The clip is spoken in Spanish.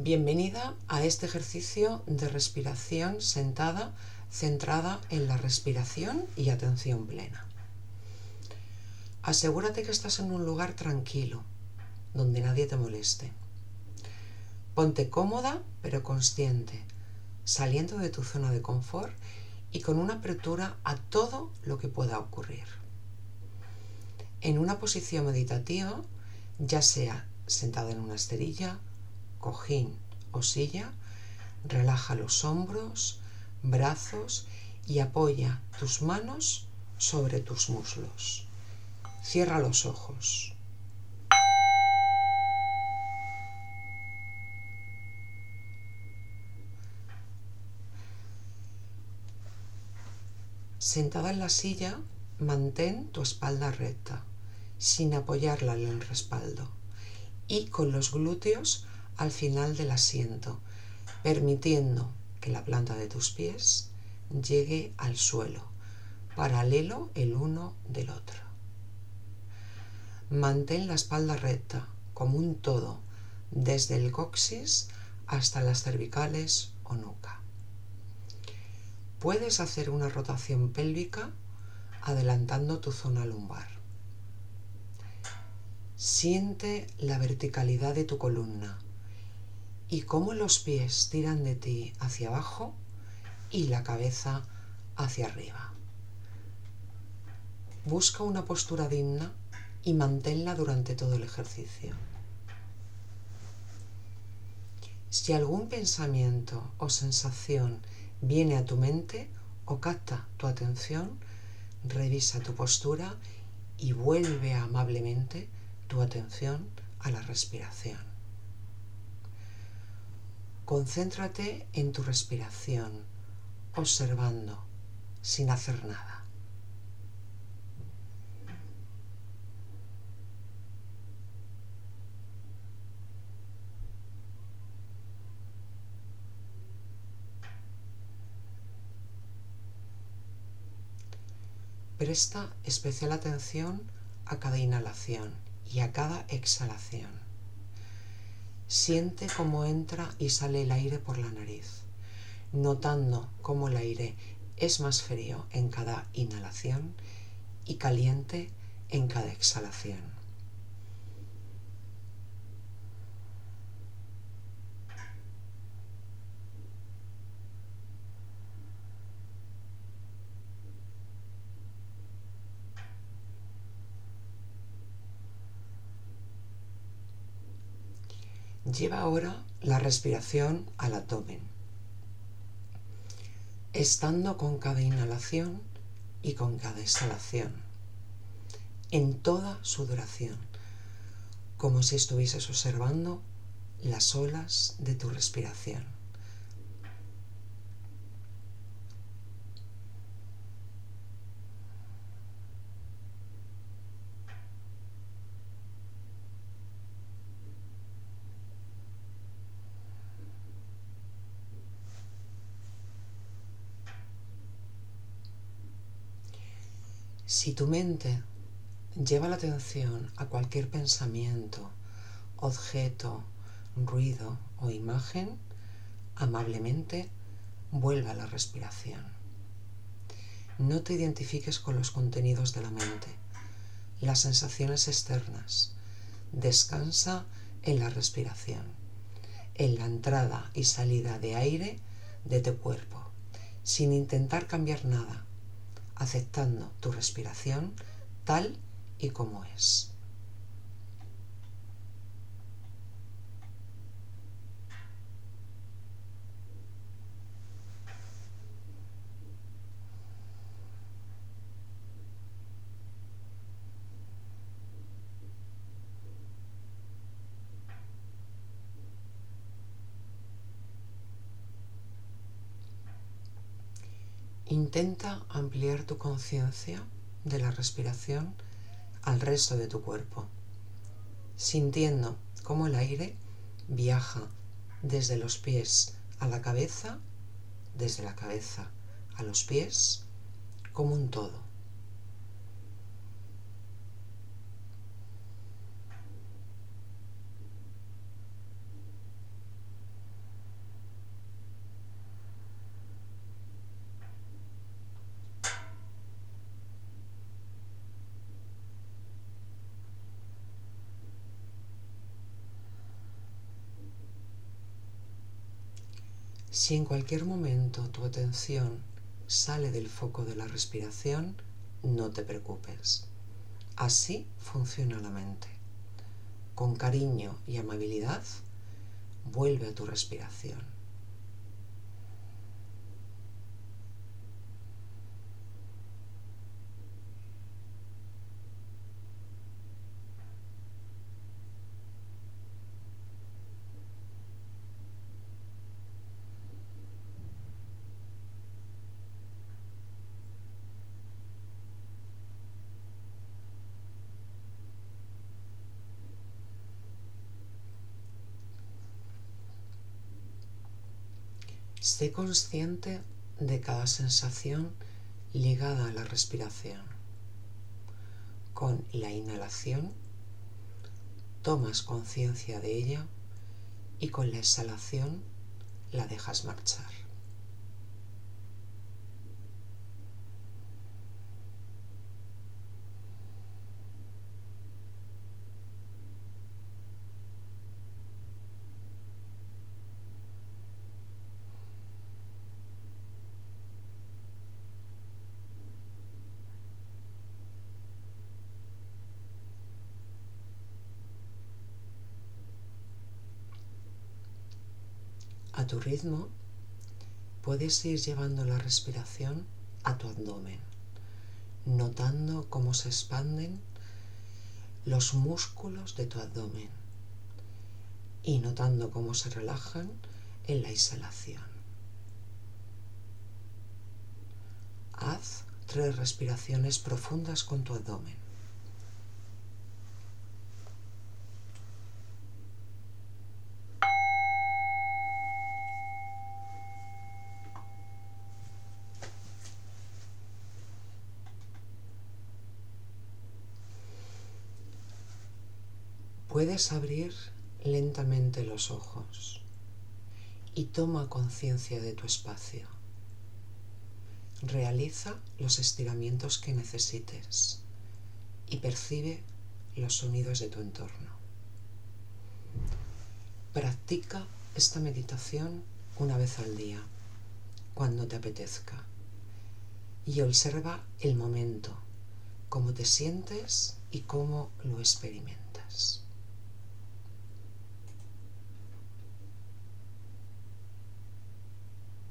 Bienvenida a este ejercicio de respiración sentada centrada en la respiración y atención plena. Asegúrate que estás en un lugar tranquilo, donde nadie te moleste. Ponte cómoda pero consciente, saliendo de tu zona de confort y con una apertura a todo lo que pueda ocurrir. En una posición meditativa, ya sea sentada en una esterilla, cojín o silla, relaja los hombros, brazos y apoya tus manos sobre tus muslos. Cierra los ojos. Sentada en la silla, mantén tu espalda recta, sin apoyarla en el respaldo, y con los glúteos al final del asiento, permitiendo que la planta de tus pies llegue al suelo, paralelo el uno del otro. Mantén la espalda recta, como un todo, desde el coxis hasta las cervicales o nuca. Puedes hacer una rotación pélvica adelantando tu zona lumbar. Siente la verticalidad de tu columna y cómo los pies tiran de ti hacia abajo y la cabeza hacia arriba. Busca una postura digna y manténla durante todo el ejercicio. Si algún pensamiento o sensación viene a tu mente o capta tu atención, revisa tu postura y vuelve amablemente tu atención a la respiración. Concéntrate en tu respiración, observando, sin hacer nada. Presta especial atención a cada inhalación y a cada exhalación. Siente cómo entra y sale el aire por la nariz, notando cómo el aire es más frío en cada inhalación y caliente en cada exhalación. Lleva ahora la respiración al abdomen, estando con cada inhalación y con cada exhalación, en toda su duración, como si estuvieses observando las olas de tu respiración. Si tu mente lleva la atención a cualquier pensamiento, objeto, ruido o imagen, amablemente vuelva a la respiración. No te identifiques con los contenidos de la mente, las sensaciones externas. Descansa en la respiración, en la entrada y salida de aire de tu cuerpo, sin intentar cambiar nada aceptando tu respiración tal y como es. Intenta ampliar tu conciencia de la respiración al resto de tu cuerpo, sintiendo cómo el aire viaja desde los pies a la cabeza, desde la cabeza a los pies, como un todo. Si en cualquier momento tu atención sale del foco de la respiración, no te preocupes. Así funciona la mente. Con cariño y amabilidad, vuelve a tu respiración. Sé consciente de cada sensación ligada a la respiración. Con la inhalación tomas conciencia de ella y con la exhalación la dejas marchar. A tu ritmo puedes ir llevando la respiración a tu abdomen, notando cómo se expanden los músculos de tu abdomen y notando cómo se relajan en la exhalación. Haz tres respiraciones profundas con tu abdomen. Puedes abrir lentamente los ojos y toma conciencia de tu espacio. Realiza los estiramientos que necesites y percibe los sonidos de tu entorno. Practica esta meditación una vez al día, cuando te apetezca, y observa el momento, cómo te sientes y cómo lo experimentas.